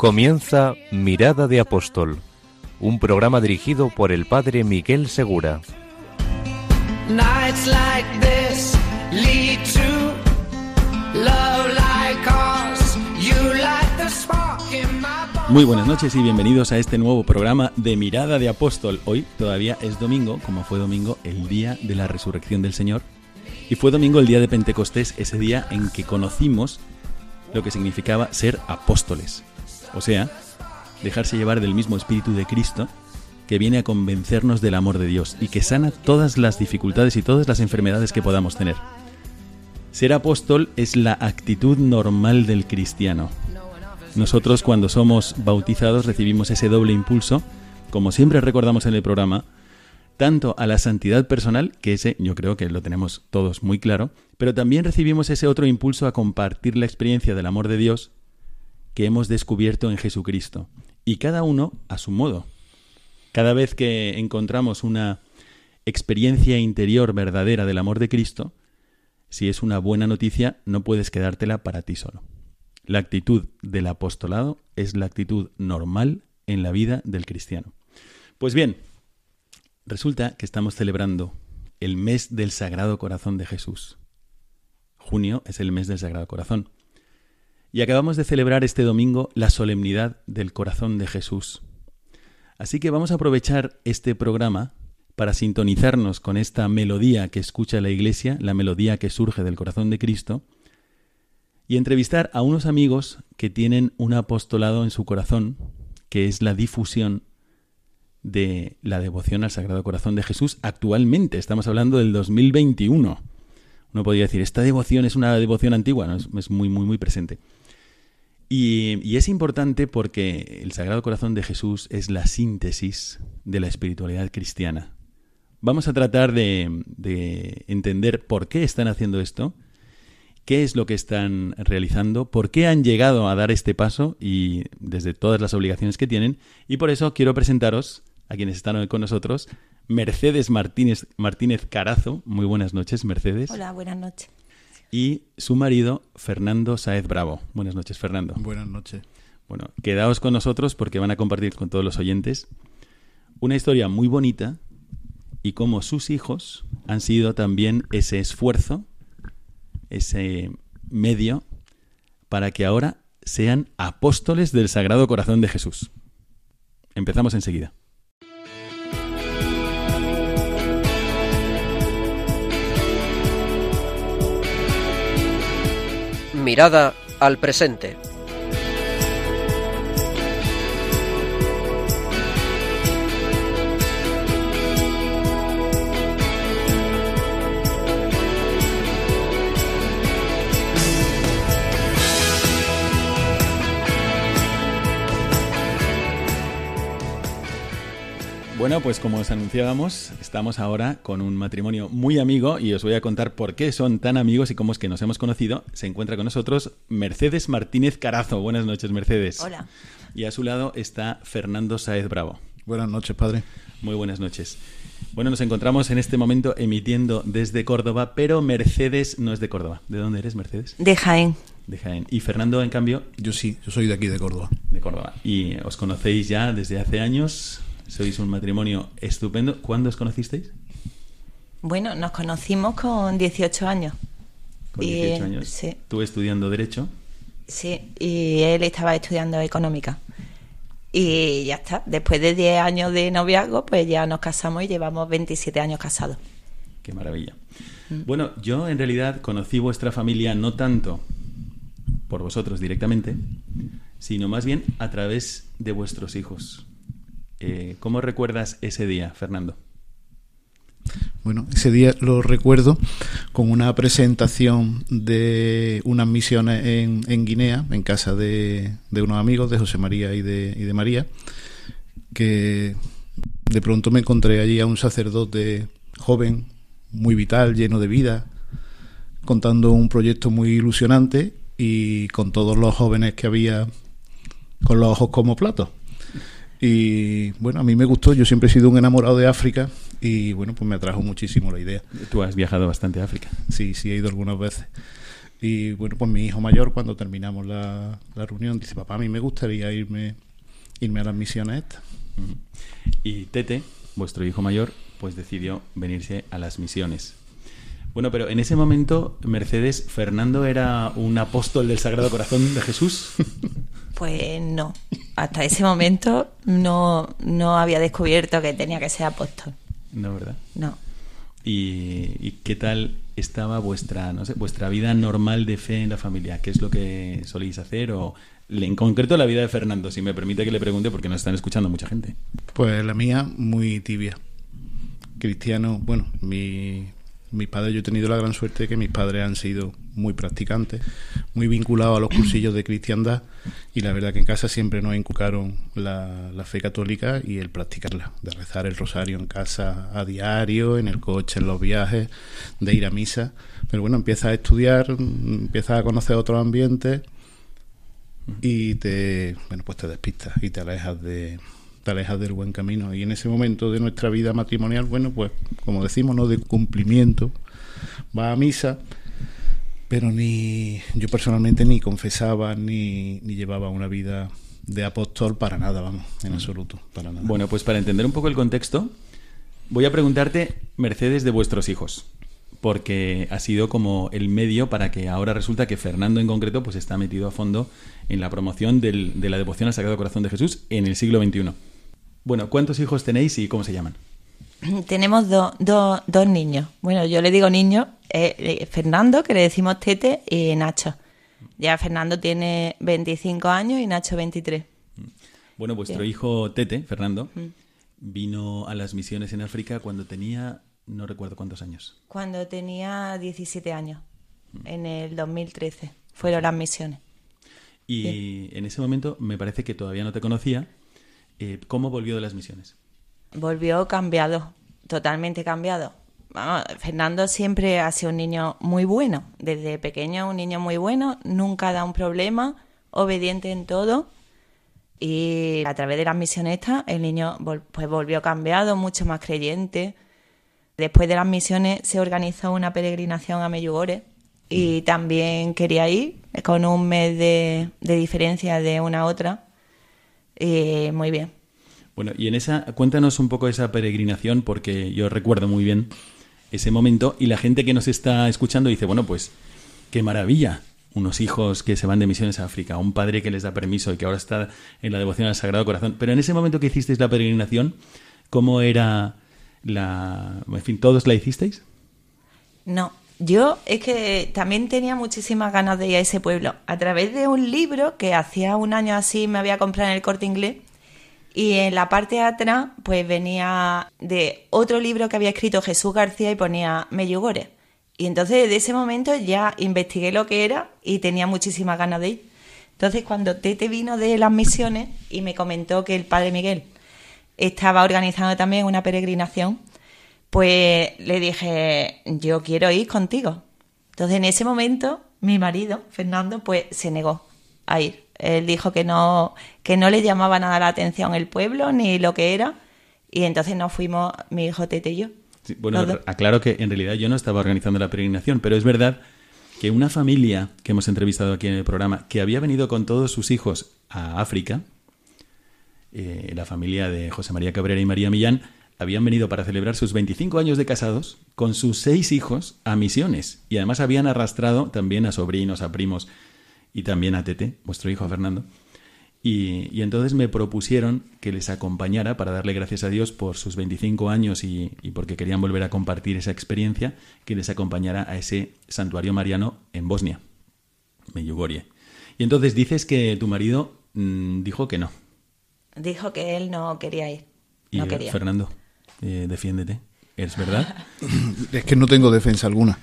Comienza Mirada de Apóstol, un programa dirigido por el padre Miguel Segura. Muy buenas noches y bienvenidos a este nuevo programa de Mirada de Apóstol. Hoy todavía es domingo, como fue domingo el día de la resurrección del Señor. Y fue domingo el día de Pentecostés, ese día en que conocimos lo que significaba ser apóstoles. O sea, dejarse llevar del mismo espíritu de Cristo que viene a convencernos del amor de Dios y que sana todas las dificultades y todas las enfermedades que podamos tener. Ser apóstol es la actitud normal del cristiano. Nosotros cuando somos bautizados recibimos ese doble impulso, como siempre recordamos en el programa, tanto a la santidad personal, que ese yo creo que lo tenemos todos muy claro, pero también recibimos ese otro impulso a compartir la experiencia del amor de Dios que hemos descubierto en Jesucristo, y cada uno a su modo. Cada vez que encontramos una experiencia interior verdadera del amor de Cristo, si es una buena noticia, no puedes quedártela para ti solo. La actitud del apostolado es la actitud normal en la vida del cristiano. Pues bien, resulta que estamos celebrando el mes del Sagrado Corazón de Jesús. Junio es el mes del Sagrado Corazón. Y acabamos de celebrar este domingo la solemnidad del Corazón de Jesús. Así que vamos a aprovechar este programa para sintonizarnos con esta melodía que escucha la Iglesia, la melodía que surge del corazón de Cristo, y entrevistar a unos amigos que tienen un apostolado en su corazón, que es la difusión de la devoción al Sagrado Corazón de Jesús actualmente. Estamos hablando del 2021. Uno podría decir, esta devoción es una devoción antigua, es, es muy, muy, muy presente. Y, es importante porque el Sagrado Corazón de Jesús es la síntesis de la espiritualidad cristiana. Vamos a tratar de, de, entender por qué están haciendo esto, qué es lo que están realizando, por qué han llegado a dar este paso y desde todas las obligaciones que tienen. Y por eso quiero presentaros a quienes están hoy con nosotros. Mercedes Martínez, Martínez Carazo. Muy buenas noches, Mercedes. Hola, buenas noches y su marido Fernando Saez Bravo. Buenas noches, Fernando. Buenas noches. Bueno, quedaos con nosotros porque van a compartir con todos los oyentes una historia muy bonita y cómo sus hijos han sido también ese esfuerzo, ese medio para que ahora sean apóstoles del Sagrado Corazón de Jesús. Empezamos enseguida. Mirada al presente. Bueno, pues como os anunciábamos, estamos ahora con un matrimonio muy amigo y os voy a contar por qué son tan amigos y cómo es que nos hemos conocido. Se encuentra con nosotros Mercedes Martínez Carazo. Buenas noches, Mercedes. Hola. Y a su lado está Fernando Saez Bravo. Buenas noches, padre. Muy buenas noches. Bueno, nos encontramos en este momento emitiendo desde Córdoba, pero Mercedes no es de Córdoba. ¿De dónde eres, Mercedes? De Jaén. De Jaén. Y Fernando, en cambio. Yo sí, yo soy de aquí, de Córdoba. De Córdoba. Y os conocéis ya desde hace años. Sois un matrimonio estupendo. ¿Cuándo os conocisteis? Bueno, nos conocimos con 18 años. Con 18 años. Sí. Tú estudiando Derecho. Sí, y él estaba estudiando Económica. Y ya está. Después de 10 años de noviazgo, pues ya nos casamos y llevamos 27 años casados. Qué maravilla. Mm. Bueno, yo en realidad conocí vuestra familia no tanto por vosotros directamente, sino más bien a través de vuestros hijos. Eh, ¿Cómo recuerdas ese día, Fernando? Bueno, ese día lo recuerdo con una presentación de unas misiones en, Guinea, en casa de, de, unos amigos, de José María y de, y de María, que de pronto me encontré allí a un sacerdote joven, muy vital, lleno de vida, contando un proyecto muy ilusionante y con todos los jóvenes que había con los ojos como platos. Y bueno, a mí me gustó, yo siempre he sido un enamorado de África y bueno, pues me atrajo muchísimo la idea. Tú has viajado bastante a África. Sí, sí, he ido algunas veces. Y bueno, pues mi hijo mayor, cuando terminamos la, la reunión, dice, papá, a mí me gustaría irme, irme a las misiones estas. Y Tete, vuestro hijo mayor, pues decidió venirse a las misiones. Bueno, pero en ese momento, Mercedes, ¿Fernando era un apóstol del Sagrado Corazón de Jesús? Pues no. Hasta ese momento no, no había descubierto que tenía que ser apóstol. No, ¿verdad? No. ¿Y, y qué tal estaba vuestra, no sé, vuestra vida normal de fe en la familia? ¿Qué es lo que soléis hacer? O en concreto la vida de Fernando, si me permite que le pregunte, porque nos están escuchando mucha gente. Pues la mía, muy tibia. Cristiano, bueno, mi, mis padres, yo he tenido la gran suerte de que mis padres han sido muy practicantes, muy vinculados a los cursillos de cristiandad y la verdad que en casa siempre nos inculcaron la, la, fe católica y el practicarla, de rezar el rosario en casa a diario, en el coche, en los viajes, de ir a misa. Pero bueno, empiezas a estudiar, empiezas a conocer otros ambientes y te, bueno, pues te despistas y te alejas de, te del buen camino. Y en ese momento de nuestra vida matrimonial, bueno, pues como decimos, no de cumplimiento, va a misa, pero ni yo personalmente ni confesaba ni, ni llevaba una vida de apóstol para nada, vamos, en absoluto, para nada. Bueno, pues para entender un poco el contexto, voy a preguntarte, Mercedes, de vuestros hijos porque ha sido como el medio para que ahora resulta que Fernando en concreto pues está metido a fondo en la promoción del, de la devoción al Sagrado Corazón de Jesús en el siglo XXI. Bueno, ¿cuántos hijos tenéis y cómo se llaman? Tenemos do, do, dos niños. Bueno, yo le digo niños, eh, Fernando, que le decimos Tete, y Nacho. Ya Fernando tiene 25 años y Nacho 23. Bueno, vuestro sí. hijo Tete, Fernando, mm. vino a las misiones en África cuando tenía, no recuerdo cuántos años. Cuando tenía 17 años, mm. en el 2013. Fueron las misiones. Y sí. en ese momento me parece que todavía no te conocía. Eh, ¿Cómo volvió de las misiones? Volvió cambiado, totalmente cambiado. Fernando siempre ha sido un niño muy bueno, desde pequeño un niño muy bueno, nunca da un problema, obediente en todo. Y a través de las misiones estas, el niño pues volvió cambiado, mucho más creyente. Después de las misiones se organizó una peregrinación a Meyugore y también quería ir con un mes de, de diferencia de una a otra. Y muy bien. Bueno, y en esa, cuéntanos un poco esa peregrinación, porque yo recuerdo muy bien ese momento y la gente que nos está escuchando dice, bueno, pues qué maravilla, unos hijos que se van de misiones a África, un padre que les da permiso y que ahora está en la devoción al Sagrado Corazón. Pero en ese momento que hicisteis la peregrinación, ¿cómo era la... En fin, ¿todos la hicisteis? No, yo es que también tenía muchísimas ganas de ir a ese pueblo. A través de un libro que hacía un año así me había comprado en el corte inglés. Y en la parte de atrás, pues venía de otro libro que había escrito Jesús García y ponía Meyugore. Y entonces desde ese momento ya investigué lo que era y tenía muchísimas ganas de ir. Entonces cuando Tete vino de las misiones y me comentó que el padre Miguel estaba organizando también una peregrinación, pues le dije, yo quiero ir contigo. Entonces en ese momento mi marido, Fernando, pues se negó a ir. Él dijo que no, que no le llamaba nada la atención el pueblo ni lo que era. Y entonces nos fuimos, mi hijo Tete y yo. Sí, bueno, aclaro que en realidad yo no estaba organizando la peregrinación, pero es verdad que una familia que hemos entrevistado aquí en el programa, que había venido con todos sus hijos a África, eh, la familia de José María Cabrera y María Millán, habían venido para celebrar sus 25 años de casados con sus seis hijos a misiones. Y además habían arrastrado también a sobrinos, a primos y también a Tete, vuestro hijo Fernando. Y, y, entonces me propusieron que les acompañara para darle gracias a Dios por sus 25 años y, y, porque querían volver a compartir esa experiencia, que les acompañara a ese santuario mariano en Bosnia, Meyugorie. Y entonces dices que tu marido mmm, dijo que no. Dijo que él no quería ir. ¿Y no quería. Fernando, eh, defiéndete. ¿Es verdad? Es que no tengo defensa alguna.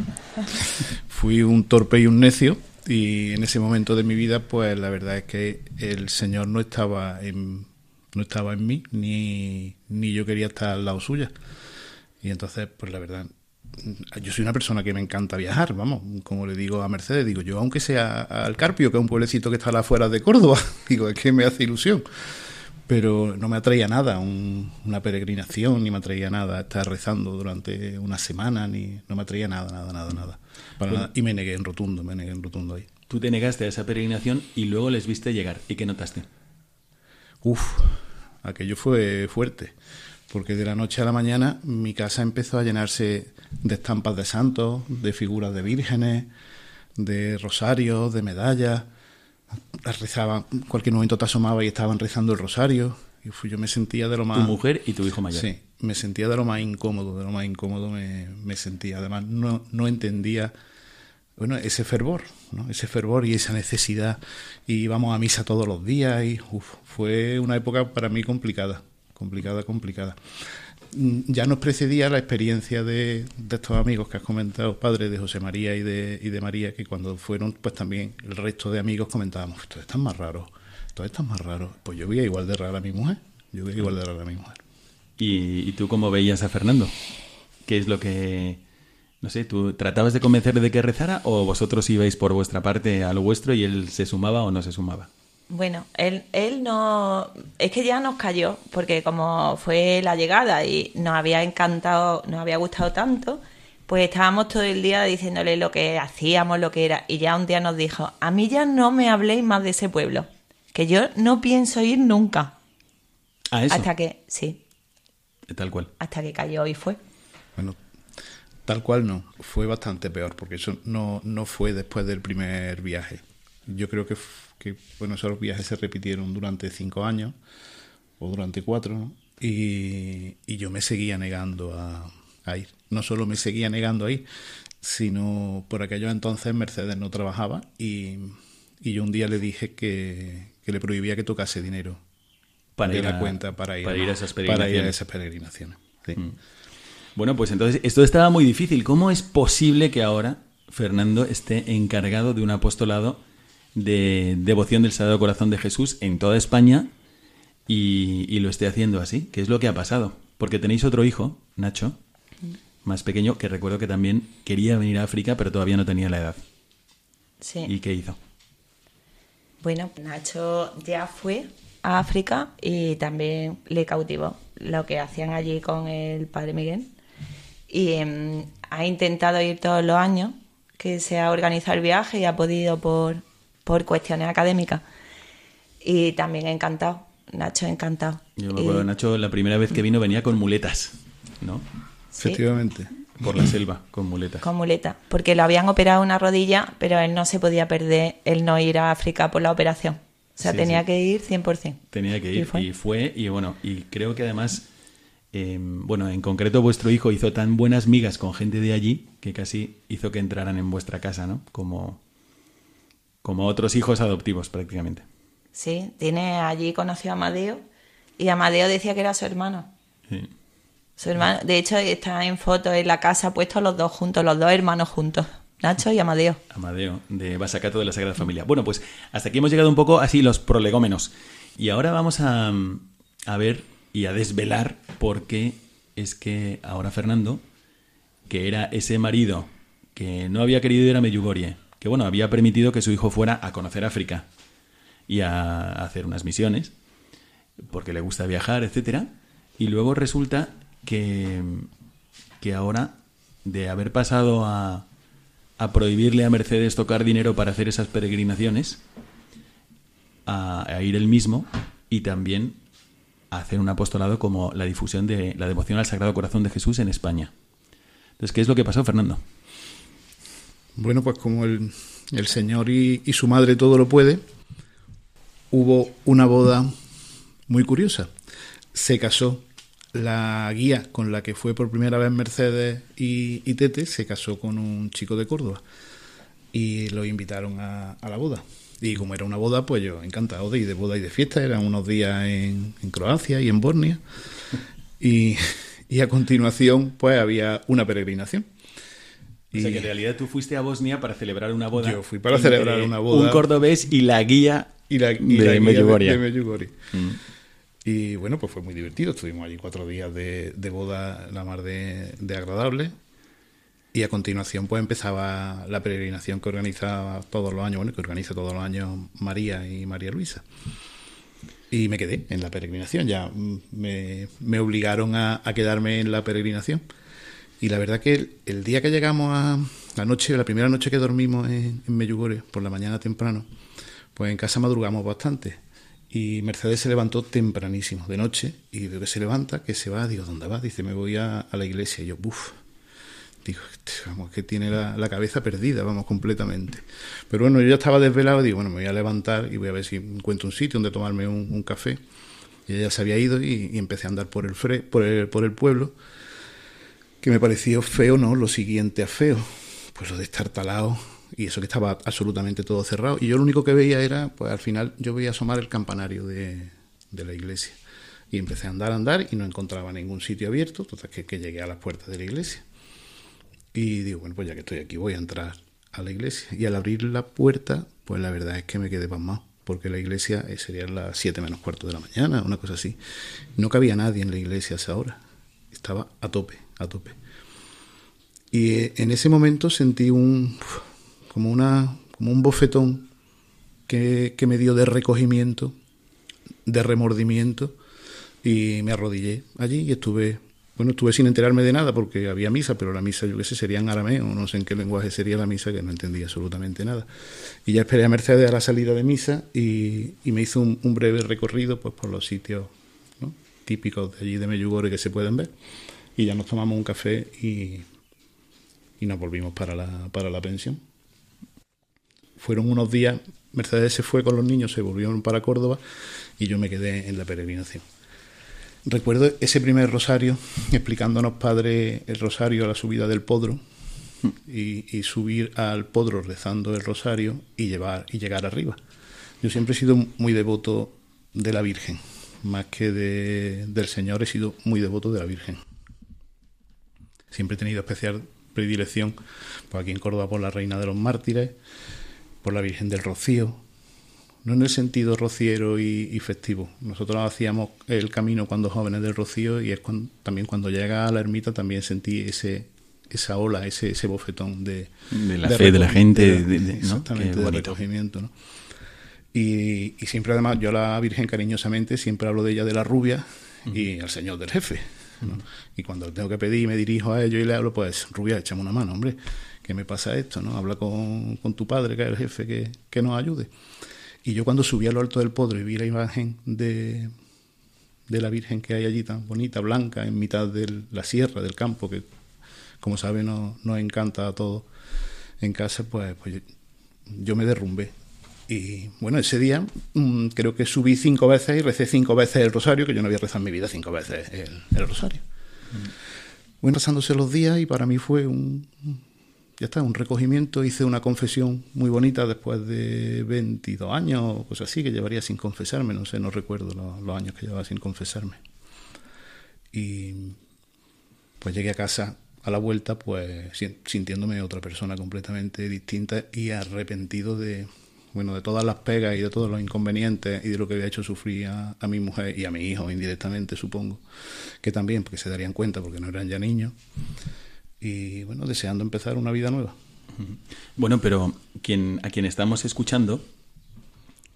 Fui un torpe y un necio y en ese momento de mi vida, pues la verdad es que el Señor no estaba en, no estaba en mí, ni, ni yo quería estar al lado suya. Y entonces, pues la verdad, yo soy una persona que me encanta viajar, vamos, como le digo a Mercedes, digo yo, aunque sea al Carpio, que es un pueblecito que está a las afueras de Córdoba, digo, es que me hace ilusión. Pero no me atraía nada una peregrinación, ni me atraía nada estar rezando durante una semana, ni no me atraía nada, nada, nada, nada. Para nada. Y me negué en rotundo, me negué en rotundo ahí. Tú te negaste a esa peregrinación y luego les viste llegar. ¿Y qué notaste? Uf, aquello fue fuerte porque de la noche a la mañana mi casa empezó a llenarse de estampas de santos, de figuras de vírgenes, de rosarios, de medallas. Rezaban, en cualquier momento te asomaba y estaban rezando el rosario. Y yo me sentía de lo más. Tu mujer y tu hijo mayor. Sí, me sentía de lo más incómodo, de lo más incómodo me, me sentía. Además, no, no entendía bueno, ese fervor, ¿no? ese fervor y esa necesidad. Y íbamos a misa todos los días y fue una época para mí complicada complicada, complicada. Mm, ya nos precedía la experiencia de, estos amigos que has comentado, padre de José María y de, y María, que cuando fueron, pues también el resto de amigos comentábamos, esto es más raro, esto es más raro. Pues yo veía igual de rara a mi mujer, yo veía igual de rara a mi mujer. ¿Y, tú cómo veías a Fernando? ¿Qué es lo que, no sé, tú tratabas de convencerle de que rezara o vosotros ibais por vuestra parte a lo vuestro y él se sumaba o no se sumaba? Bueno, él, él no. Es que ya nos cayó, porque como fue la llegada y nos había encantado, nos había gustado tanto, pues estábamos todo el día diciéndole lo que hacíamos, lo que era. Y ya un día nos dijo: A mí ya no me habléis más de ese pueblo, que yo no pienso ir nunca. ¿A eso? Hasta que, sí. Tal cual. Hasta que cayó y fue. Bueno, tal cual no. Fue bastante peor, porque eso no, no fue después del primer viaje. Yo creo que que bueno, esos viajes se repitieron durante cinco años o durante cuatro, y, yo me seguía negando a, ir. No solo me seguía negando a ir, sino por aquello entonces Mercedes no trabajaba y, yo un día le dije que, le prohibía que tocase dinero para ir a, cuenta para ir, a, esas peregrinaciones. a esas peregrinaciones. Mm. Bueno, pues entonces esto estaba muy difícil. ¿Cómo es posible que ahora Fernando esté encargado de un apostolado de devoción del Sagrado Corazón de Jesús en toda España y, lo esté haciendo así. ¿Qué es lo que ha pasado? Porque tenéis otro hijo, Nacho, más pequeño, que recuerdo que también quería venir a África, pero todavía no tenía la edad. Sí. ¿Y qué hizo? Bueno, Nacho ya fue a África y también le cautivó lo que hacían allí con el padre Miguel. Y em, ha intentado ir todos los años, que se ha organizado el viaje y ha podido por, por cuestiones académicas. Y también encantado, Nacho encantado. Yo me acuerdo, Nacho, la primera vez que vino venía con muletas, ¿no? Efectivamente. Por la selva, con muletas. Con muletas, porque lo habían operado una rodilla, pero él no se podía perder el no ir a África por la operación. O sea, tenía que ir 100%. Tenía que ir y fue. y bueno, y creo que además, em, bueno, en concreto vuestro hijo hizo tan buenas migas con gente de allí que casi hizo que entraran en vuestra casa, ¿no? Como, como otros hijos adoptivos prácticamente. Sí, tiene allí conoció a Amadeo y Amadeo decía que era su hermano. Sí. Su hermano, de hecho, está en fotos en la casa puestos los dos juntos, los dos hermanos juntos. Nacho y Amadeo. Amadeo, de Basacato de la Sagrada Familia. Bueno, pues hasta aquí hemos llegado un poco así los prolegómenos. Y ahora vamos a, a ver y a desvelar por qué es que ahora Fernando, que era ese marido que no había querido ir a Meyugorie, que bueno, había permitido que su hijo fuera a conocer África y a hacer unas misiones, porque le gusta viajar, etcétera, y luego resulta que, que ahora, de haber pasado a, a prohibirle a Mercedes tocar dinero para hacer esas peregrinaciones, a, a ir él mismo y también a hacer un apostolado como la difusión de la devoción al Sagrado Corazón de Jesús en España. Entonces, ¿qué es lo que pasó, Fernando? Bueno, pues como el, Señor y, su madre todo lo puede, hubo una boda muy curiosa. Se casó la guía con la que fue por primera vez Mercedes y, Tete, se casó con un chico de Córdoba y lo invitaron a, la boda. Y como era una boda, pues yo encantado de ir de boda y de fiesta. Eran unos días en, Croacia y en Bosnia. Y, Y a continuación, pues había una peregrinación. O sea que en realidad tú fuiste a Bosnia para celebrar una boda. Yo fui para celebrar una boda. Un cordobés y la guía y la, y de la guía Medjugorje. de Medjugorje. Mm. Y bueno, pues fue muy divertido. Estuvimos allí cuatro días de, de boda, la mar de, de agradable. Y a continuación, pues empezaba la peregrinación que organizaba todos los años, bueno, que organiza todos los años María y María Luisa. Y me quedé en la peregrinación, ya mm, me, me obligaron a, a quedarme en la peregrinación. Y la verdad que el, día que llegamos a la noche, la primera noche que dormimos en, en Medjugorje, por la mañana temprano, pues en casa madrugamos bastante. Y Mercedes se levantó tempranísimo, de noche, y veo que se levanta, que se va, digo, ¿dónde va? Dice, me voy a, la iglesia. Y yo, buf, digo, este, vamos, que tiene la, cabeza perdida, vamos, completamente. Pero bueno, yo ya estaba desvelado, digo, bueno, me voy a levantar y voy a ver si encuentro un sitio donde tomarme un, un café. Y ella se había ido y, y, empecé a andar por el, fre, por el, por el pueblo, que me pareció feo, ¿no? Lo siguiente a feo, pues lo de estar talado y eso que estaba absolutamente todo cerrado. Y yo lo único que veía era, pues al final yo veía asomar el campanario de, de la iglesia. Y empecé a andar, a andar y no encontraba ningún sitio abierto, entonces que, llegué a las puertas de la iglesia. Y digo, bueno, pues ya que estoy aquí voy a entrar a la iglesia. Y al abrir la puerta, pues la verdad es que me quedé pasmado, porque la iglesia eh, sería las 7 menos cuarto de la mañana, una cosa así. No cabía nadie en la iglesia esa hora. Estaba a tope, a tope. Y eh, en ese momento sentí un como una como un bofetón que, que me dio de recogimiento, de remordimiento, y me arrodillé allí y estuve bueno, estuve sin enterarme de nada porque había misa, pero la misa, yo qué sé, sería en arameo, no sé en qué lenguaje sería la misa, que no entendía absolutamente nada. Y ya esperé a Mercedes a la salida de misa y, y me hizo un, breve recorrido pues, por los sitios típicos de allí de Medjugorje que se pueden ver. Y ya nos tomamos un café y, y nos volvimos para la, para la pensión. Fueron unos días, Mercedes se fue con los niños, se volvieron para Córdoba y yo me quedé en la peregrinación. Recuerdo ese primer rosario explicándonos, padre, el rosario a la subida del podro y, y, subir al podro rezando el rosario y, llevar, y llegar arriba. Yo siempre he sido muy devoto de la Virgen, más que de, del Señor, he sido muy devoto de la Virgen. Siempre he tenido especial predilección, pues aquí en Córdoba, por la Reina de los Mártires, por la Virgen del Rocío, no en el sentido rociero y, y, festivo. Nosotros hacíamos el camino cuando jóvenes del Rocío y es cuando, también cuando llega a la ermita también sentí ese esa ola, ese, ese bofetón de, de la de fe de la gente, de, de, exactamente, recogimiento. ¿no? Y, y, siempre además yo a la Virgen cariñosamente siempre hablo de ella de la rubia uh -huh. y al Señor del jefe. ¿No? Y cuando tengo que pedir me dirijo a ellos y le hablo, pues rubia, échame una mano, hombre, ¿qué me pasa esto? ¿no? Habla con, con tu padre, que es el jefe, que, que nos ayude. Y yo cuando subí a lo alto del podro y vi la imagen de, de la Virgen que hay allí tan bonita, blanca, en mitad de la sierra, del campo, que como sabe nos, nos encanta a todos en casa, pues, pues yo me derrumbé. Y bueno, ese día mmm, creo que subí cinco veces y recé cinco veces el rosario, que yo no había rezado en mi vida cinco veces el, el rosario. Mm. Bueno, pasándose los días y para mí fue un, ya está, un recogimiento, hice una confesión muy bonita después de 22 años o cosas así, que llevaría sin confesarme, no sé, no recuerdo los, los años que llevaba sin confesarme. Y pues llegué a casa a la vuelta, pues sintiéndome otra persona completamente distinta y arrepentido de, bueno, de todas las pegas y de todos los inconvenientes y de lo que había hecho sufrir a, a mi mujer y a mi hijo indirectamente, supongo, que también, porque se darían cuenta porque no eran ya niños y bueno, deseando empezar una vida nueva. Bueno, pero quien, a quien estamos escuchando,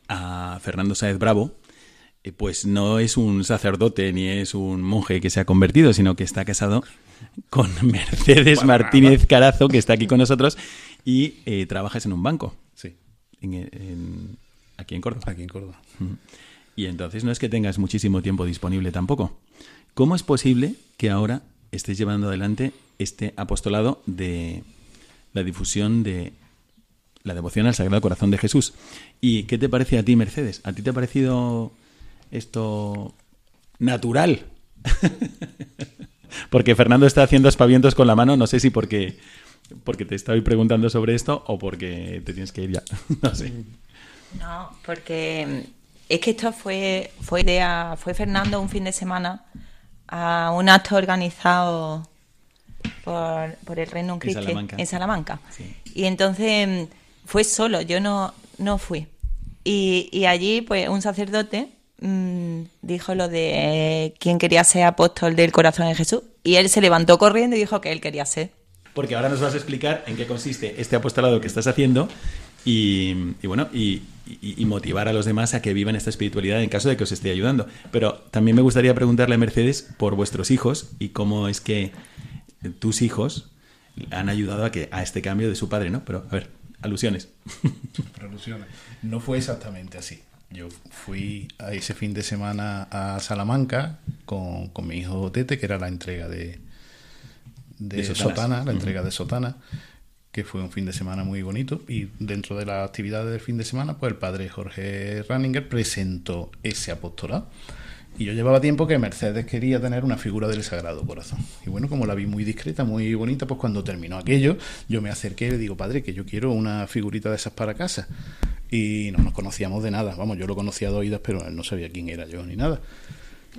a Fernando Sáez Bravo, eh, pues no es un sacerdote ni es un monje que se ha convertido, sino que está casado con Mercedes Martínez Carazo, que está aquí con nosotros, y eh, trabajas en un banco. Sí. En, en, aquí en Córdoba. Aquí en Córdoba. Y entonces no es que tengas muchísimo tiempo disponible tampoco. ¿Cómo es posible que ahora estés llevando adelante este apostolado de la difusión de la devoción al Sagrado Corazón de Jesús. ¿Y qué te parece a ti, Mercedes? ¿A ti te ha parecido esto natural? porque Fernando está haciendo espavientos con la mano, no sé si porque, porque te estoy preguntando sobre esto o porque te tienes que ir ya. no sé. No, porque es que esto fue, fue idea, fue Fernando un fin de semana a un acto organizado por, por el Reino En Christi Salamanca. en Salamanca. Sí. Y entonces mm, fue solo, yo no, no fui. Y, y allí, pues, un sacerdote mm, dijo lo de eh, quién quería ser apóstol del corazón de Jesús. Y él se levantó corriendo y dijo que él quería ser. Porque ahora nos vas a explicar en qué consiste este apostolado que estás haciendo y, bueno, y, motivar a los demás a que vivan esta espiritualidad en caso de que os esté ayudando. Pero también me gustaría preguntarle a Mercedes por vuestros hijos y cómo es que tus hijos han ayudado a que a este cambio de su padre, ¿no? Pero a ver, alusiones. Alusiones. No fue exactamente así. Yo fui a ese fin de semana a Salamanca con, con mi hijo Tete, que era la entrega de, de. Sotana, la entrega de Sotana, que fue un fin de semana muy bonito. Y dentro de las actividades del fin de semana, pues el padre Jorge Ranninger presentó ese apostolado. Y yo llevaba tiempo que Mercedes quería tener una figura del Sagrado Corazón. Y bueno, como la vi muy discreta, muy bonita, pues cuando terminó aquello, yo me acerqué y le digo, padre, que yo quiero una figurita de esas para casa. Y no nos conocíamos de nada. Vamos, yo lo conocía de oídas, pero él no sabía quién era yo ni nada.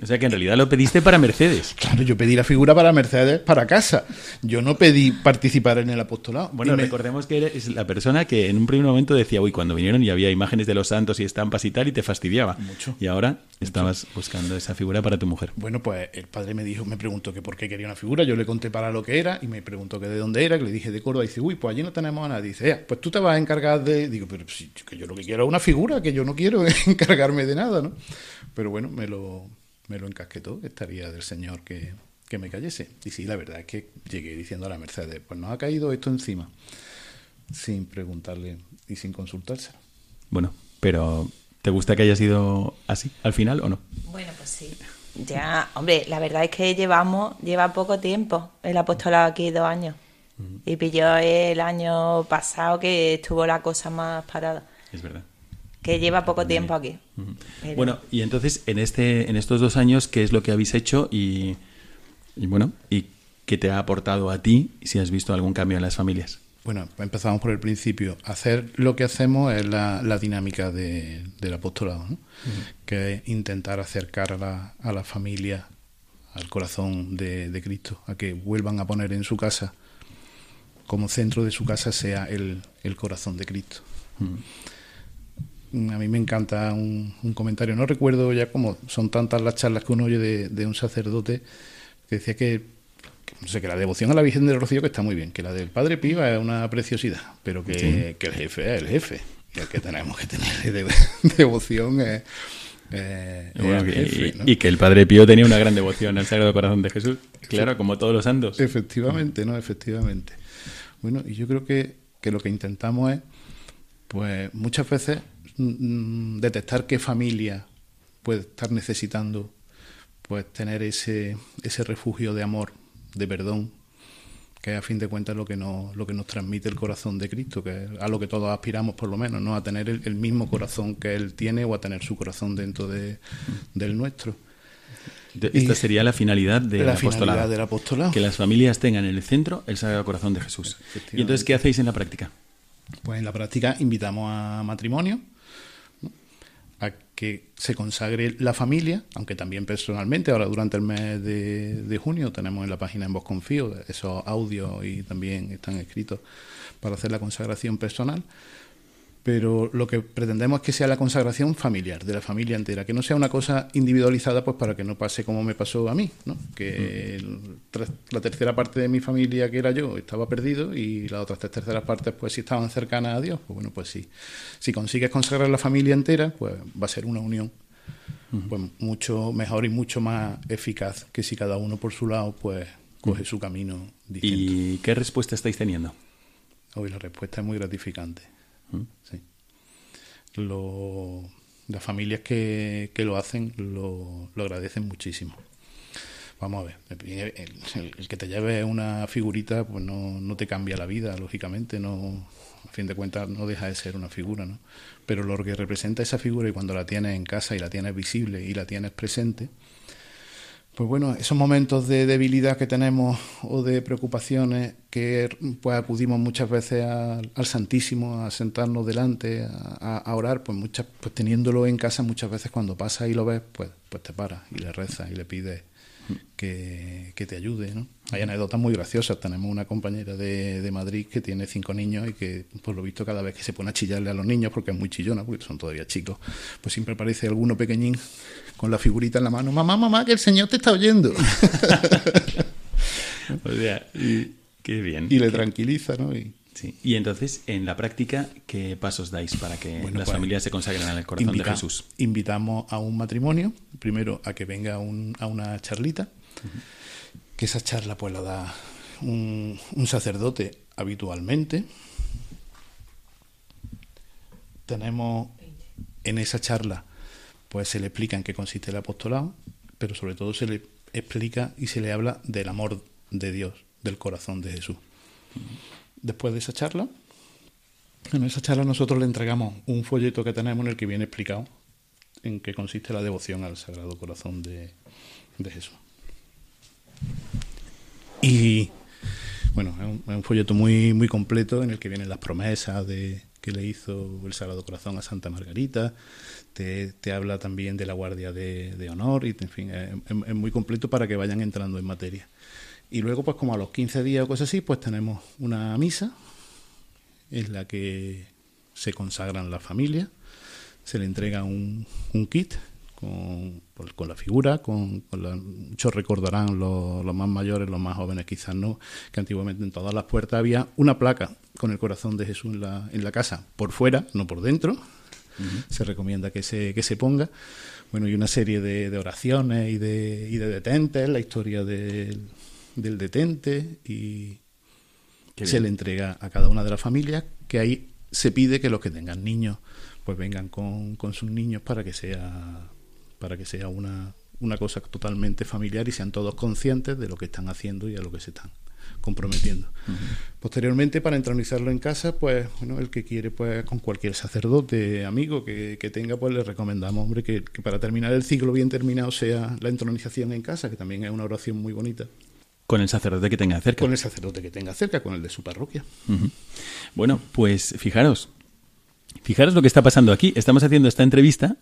O sea que en realidad lo pediste para Mercedes. Claro, yo pedí la figura para Mercedes para casa. Yo no pedí participar en el apostolado. Bueno, recordemos que eres la persona que en un primer momento decía, uy, cuando vinieron y había imágenes de los santos y estampas y tal, y te fastidiaba. Mucho. Y ahora estabas buscando esa figura para tu mujer. Bueno, pues el padre me dijo, me preguntó que por qué quería una figura, yo le conté para lo que era y me preguntó que de dónde era, que le dije de Córdoba y dice, uy, pues allí no tenemos a nadie. Dice, "Ea, pues tú te vas a encargar de... Digo, pero si, que yo lo que quiero es una figura, que yo no quiero encargarme de nada, ¿no? Pero bueno, me lo, me lo encasquetó, estaría del Señor que, que me cayese. Y sí, la verdad es que llegué diciendo a la Mercedes, pues nos ha caído esto encima, sin preguntarle y sin consultárselo. Bueno, pero ¿te gusta que haya sido así al final o no? Bueno, pues sí. Ya, hombre, la verdad es que llevamos, lleva poco tiempo el apostolado aquí, dos años. Y pilló el año pasado que estuvo la cosa más parada. Es verdad. Que lleva poco tiempo aquí. Pero- Bueno, y entonces en este, en estos dos años, ¿qué es lo que habéis hecho? Y, y bueno, ¿y qué te ha aportado a ti si has visto algún cambio en las familias? Bueno, empezamos por el principio. Hacer lo que hacemos es la, la dinámica de- del apostolado, ¿no? que es intentar acercar a la, a la familia al corazón de, de Cristo, a que vuelvan a poner en su casa, como centro de su casa sea el, el corazón de Cristo. A mí me encanta un, un comentario, no recuerdo ya cómo son tantas las charlas que uno oye de, de un sacerdote que decía que, que, no sé, que la devoción a la Virgen del Rocío que está muy bien, que la del Padre Piva es una preciosidad, pero que, Sí. que el jefe es el jefe, y el que tenemos que tener de- devoción es, Bueno, y, jefe, ¿no? y que el Padre Pío tenía una gran devoción al Sagrado Corazón de Jesús. Claro, como todos los santos. Efectivamente, ¿no? Efectivamente. Bueno, y yo creo que, que lo que intentamos es, pues muchas veces, detectar qué familia puede estar necesitando, pues tener ese, ese refugio de amor, de perdón, que a fin de cuentas lo que nos, lo que nos transmite el corazón de Cristo, que es a lo que todos aspiramos por lo menos, ¿no? A tener el, el mismo corazón que Él tiene o a tener su corazón dentro de, del nuestro. De- Esta Y- sería la finalidad del la apostolado. finalidad del apostolado. Que las familias tengan en el centro el Sagrado Corazón de Jesús. ¿Y entonces qué hacéis en la práctica? Pues en la práctica invitamos a matrimonio. A que se consagre la familia, aunque también personalmente. Ahora durante el mes de, de junio tenemos en la página en Voz Confío esos audios y también están escritos para hacer la consagración personal. Pero lo que pretendemos es que sea la consagración familiar, de la familia entera, que no sea una cosa individualizada, pues para que no pase como me pasó a mí, ¿no? que la tercera parte de mi familia, que era yo, estaba perdido y las otras tres terceras partes, pues sí estaban cercanas a Dios. Pues bueno, pues sí. Si consigues consagrar la familia entera, pues va a ser una unión pues mucho mejor y mucho más eficaz que si cada uno por su lado, pues coge su camino distinto. ¿Y qué respuesta estáis teniendo? Hoy la respuesta es muy gratificante. Sí. Lo- las familias que, que lo hacen lo, lo agradecen muchísimo. Vamos a ver, el, el- que te lleve una figurita pues no, no te cambia la vida, lógicamente, no a fin de cuentas no deja de ser una figura, ¿no? Pero lo que representa esa figura y cuando la tienes en casa y la tienes visible y la tienes presente, pues bueno, esos momentos de debilidad que tenemos o de preocupaciones que pues acudimos muchas veces al, Santísimo a sentarnos delante, a, orar, pues muchas, pues teniéndolo en casa muchas veces cuando pasa y lo ves, pues, pues te paras y le rezas y le pides que, que te ayude, ¿no? Hay anécdotas muy graciosas. Tenemos una compañera de, de Madrid que tiene cinco niños y que, por lo visto, cada vez que se pone a chillarle a los niños, porque es muy chillona, porque son todavía chicos, pues siempre aparece alguno pequeñín con la figurita en la mano. Mamá, mamá, que el Señor te está oyendo. O sea, y- qué bien. y le tranquiliza, ¿no? Y Sí. Y entonces, en la práctica, ¿qué pasos dais para que Bueno, las pues, familias se consagren al corazón de Jesús? Invitamos a un matrimonio, primero a que venga un- a una charlita, que esa charla pues la da un, un sacerdote habitualmente. Tenemos en esa charla, pues se le explica en qué consiste el apostolado, pero sobre todo se le explica y se le habla del amor de Dios, del corazón de Jesús. Después de esa charla, en esa charla nosotros le entregamos un folleto que tenemos en el que viene explicado en qué consiste la devoción al Sagrado Corazón de, Jesús. Y bueno, es un, es un folleto muy, muy completo en el que vienen las promesas de, que le hizo el Sagrado Corazón a Santa Margarita. Te, te habla también de la Guardia de, Honor y en fin, es muy completo para que vayan entrando en materia. Y luego, pues como a los 15 días o cosas así, pues tenemos una misa en la que se consagran las familias, se le entrega un, un kit con, pues, con la figura, con, con la- muchos recordarán los, los más mayores, los más jóvenes quizás no, que antiguamente en todas las puertas había una placa con el corazón de Jesús en la, en la casa, por fuera, no por dentro, se recomienda que se, que se ponga. Bueno, y una serie de, de oraciones y de, y de detentes, la historia del, del detente y Qué se bien. le entrega a cada una de las familias, que ahí se pide que los que tengan niños pues vengan con, con sus niños para que sea para que sea una, una cosa totalmente familiar y sean todos conscientes de lo que están haciendo y a lo que se están comprometiendo. Posteriormente, para entronizarlo en casa, pues bueno, el que quiere, pues con cualquier sacerdote, amigo que, que tenga, pues le recomendamos, hombre, que, que para terminar el ciclo bien terminado sea la entronización en casa, que también es una oración muy bonita, Con el sacerdote que tenga cerca. con el sacerdote que tenga cerca, con el de su parroquia. Bueno, pues fijaros, fijaros lo que está pasando aquí. Estamos haciendo esta entrevista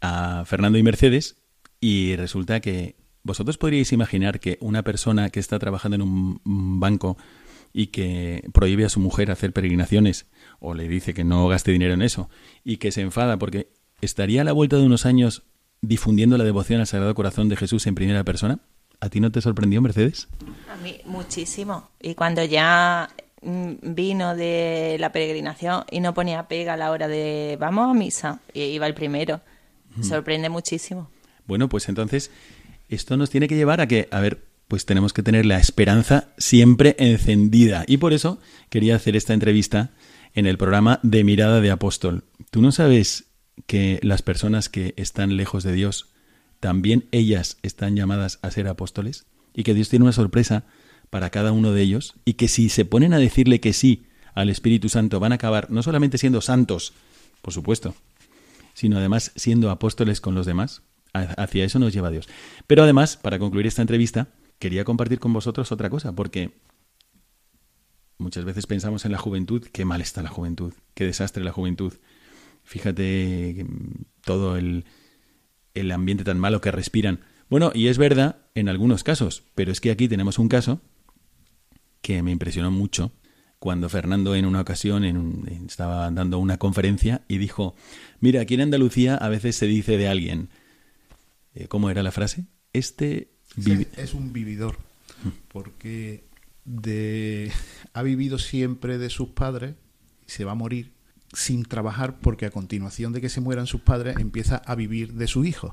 a Fernando y Mercedes y resulta que vosotros podríais imaginar que una persona que está trabajando en un banco y que prohíbe a su mujer hacer peregrinaciones o le dice que no gaste dinero en eso y que se enfada porque estaría a la vuelta de unos años difundiendo la devoción al Sagrado Corazón de Jesús en primera persona. ¿A ti no te sorprendió, Mercedes? A mí muchísimo. Y cuando ya mm, vino de la peregrinación y no ponía pega a la hora de vamos a misa, y iba el primero. Me Sorprende muchísimo. Bueno, pues entonces esto nos tiene que llevar a que, a ver, pues tenemos que tener la esperanza siempre encendida. Y por eso quería hacer esta entrevista en el programa de Mirada de Apóstol. ¿Tú no sabes que las personas que están lejos de Dios, también ellas están llamadas a ser apóstoles? Y que Dios tiene una sorpresa para cada uno de ellos y que si se ponen a decirle que sí al Espíritu Santo van a acabar no solamente siendo santos, por supuesto, sino además siendo apóstoles con los demás. Ha- Hacia eso nos lleva Dios. Pero además, para concluir esta entrevista, quería compartir con vosotros otra cosa, porque muchas veces pensamos en la juventud, qué mal está la juventud, qué desastre la juventud. Fíjate todo el, el ambiente tan malo que respiran. Bueno, y es verdad en algunos casos, pero es que aquí tenemos un caso que me impresionó mucho cuando Fernando en una ocasión en un- estaba dando una conferencia y dijo, mira, aquí en Andalucía a veces se dice de alguien, eh, ¿cómo era la frase? Este Es un vividor, porque de, ha vivido siempre de sus padres y se va a morir sin trabajar porque a continuación de que se mueran sus padres empieza a vivir de sus hijos.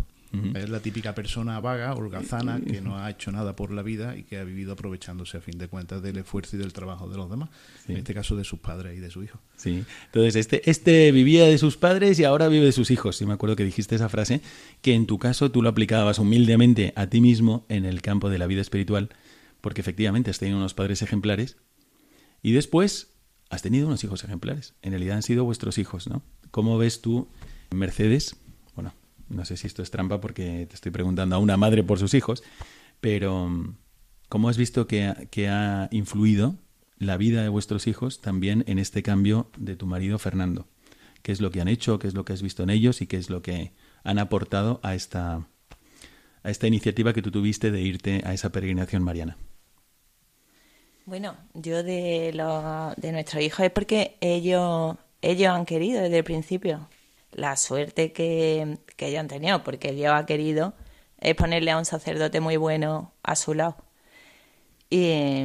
Es la típica persona vaga, holgazana, que no ha hecho nada por la vida y que ha vivido aprovechándose a fin de cuentas del esfuerzo y del trabajo de los demás, Sí. en este caso de sus padres y de sus hijos. Sí. Entonces, este, este vivía de sus padres y ahora vive de sus hijos. Y me acuerdo que dijiste esa frase, que en tu caso tú lo aplicabas humildemente a ti mismo en el campo de la vida espiritual, porque efectivamente has tenido unos padres ejemplares y después has tenido unos hijos ejemplares. En realidad han sido vuestros hijos, ¿no? ¿Cómo ves tú, Mercedes? Bueno, no sé si esto es trampa porque te estoy preguntando a una madre por sus hijos, pero ¿cómo has visto que que ha influido la vida de vuestros hijos también en este cambio de tu marido Fernando? ¿Qué es lo que han hecho? ¿Qué es lo que has visto en ellos? ¿Y qué es lo que han aportado a esta, a esta iniciativa que tú tuviste de irte a esa peregrinación mariana? Bueno, yo de, los, de nuestros hijos es porque ellos, ellos han querido desde el principio. La suerte que, que ellos han tenido, porque Dios ha querido, es ponerle a un sacerdote muy bueno a su lado. Y,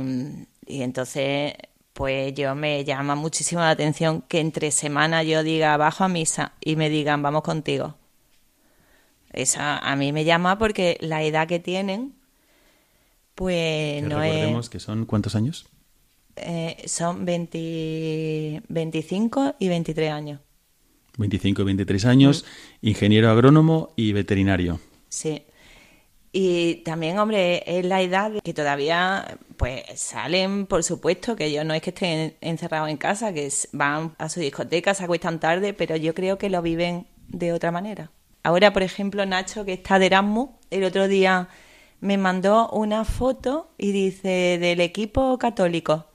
y entonces, pues yo me llama muchísimo la atención que entre semanas yo diga bajo a misa y me digan vamos contigo. Esa a mí me llama porque la edad que tienen pues no recordemos que son ¿cuántos años? Eh, son 20, 25 y 23 años. 25 y 23 años, ingeniero agrónomo y veterinario. Sí. Y también, hombre, es la edad que todavía pues salen, por supuesto, que ellos no es que estén encerrados en casa, que van a su discoteca, se acuestan tarde, pero yo creo que lo viven de otra manera. Ahora, por ejemplo, Nacho, que está de Erasmus, el otro día me mandó una foto y dice del equipo católico.